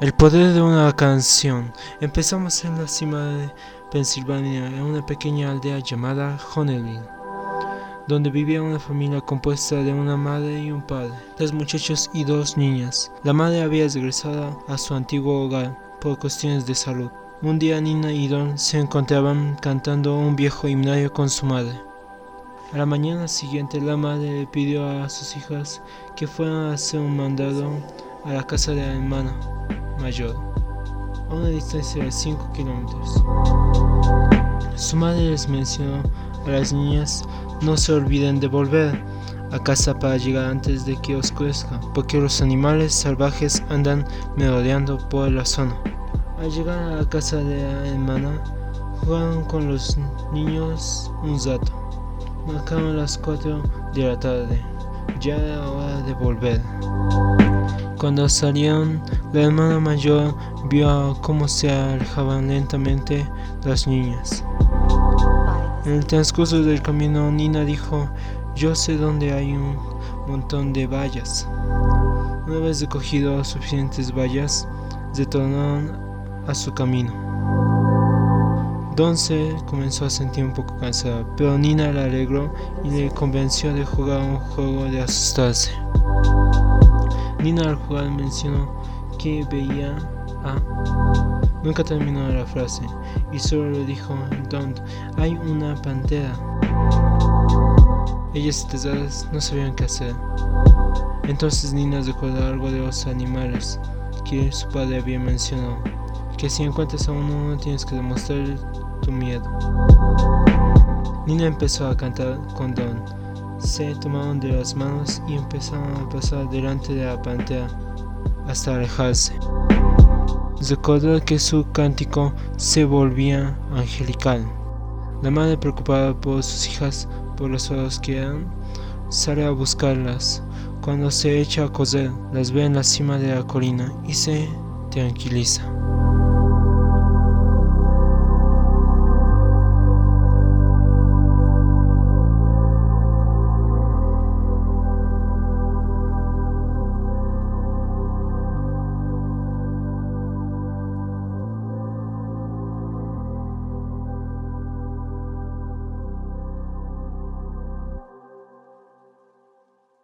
El poder de una canción. Empezamos en la cima de Pensilvania, en una pequeña aldea llamada Honeyville, donde vivía una familia compuesta de una madre y un padre, tres muchachos y dos niñas. La madre había regresado a su antiguo hogar por cuestiones de salud. Un día Nina y Don se encontraban cantando un viejo himnario con su madre. A la mañana siguiente la madre le pidió a sus hijas que fueran a hacer un mandado a la casa de la hermana a una distancia de 5 kilómetros. Su madre les mencionó a las niñas no se olviden de volver a casa para llegar antes de que oscurezca, porque los animales salvajes andan merodeando por la zona. Al llegar a la casa de la hermana, jugaron con los niños un rato. Marcaron las 4 de la tarde. Ya era hora de volver. Cuando salieron, la hermana mayor vio cómo se alejaban lentamente las niñas. En el transcurso del camino, Nina dijo, yo sé dónde hay un montón de vallas. Una vez recogido suficientes vallas, retornaron a su camino. Don se comenzó a sentir un poco cansado, pero Nina la alegró y le convenció de jugar un juego de asustarse. Nina al jugar mencionó que veía a... Nunca terminó la frase y solo le dijo, Don, hay una pantera. Ellas tesadas no sabían qué hacer. Entonces Nina recordó algo de los animales que su padre había mencionado, que si encuentras a uno no tienes que demostrar tu miedo. Nina empezó a cantar con Don se tomaron de las manos y empezaron a pasar delante de la pantera hasta alejarse. Recordó que su cántico se volvía angelical. La madre, preocupada por sus hijas, por las horas que eran, sale a buscarlas. Cuando se echa a correr, las ve en la cima de la colina y se tranquiliza.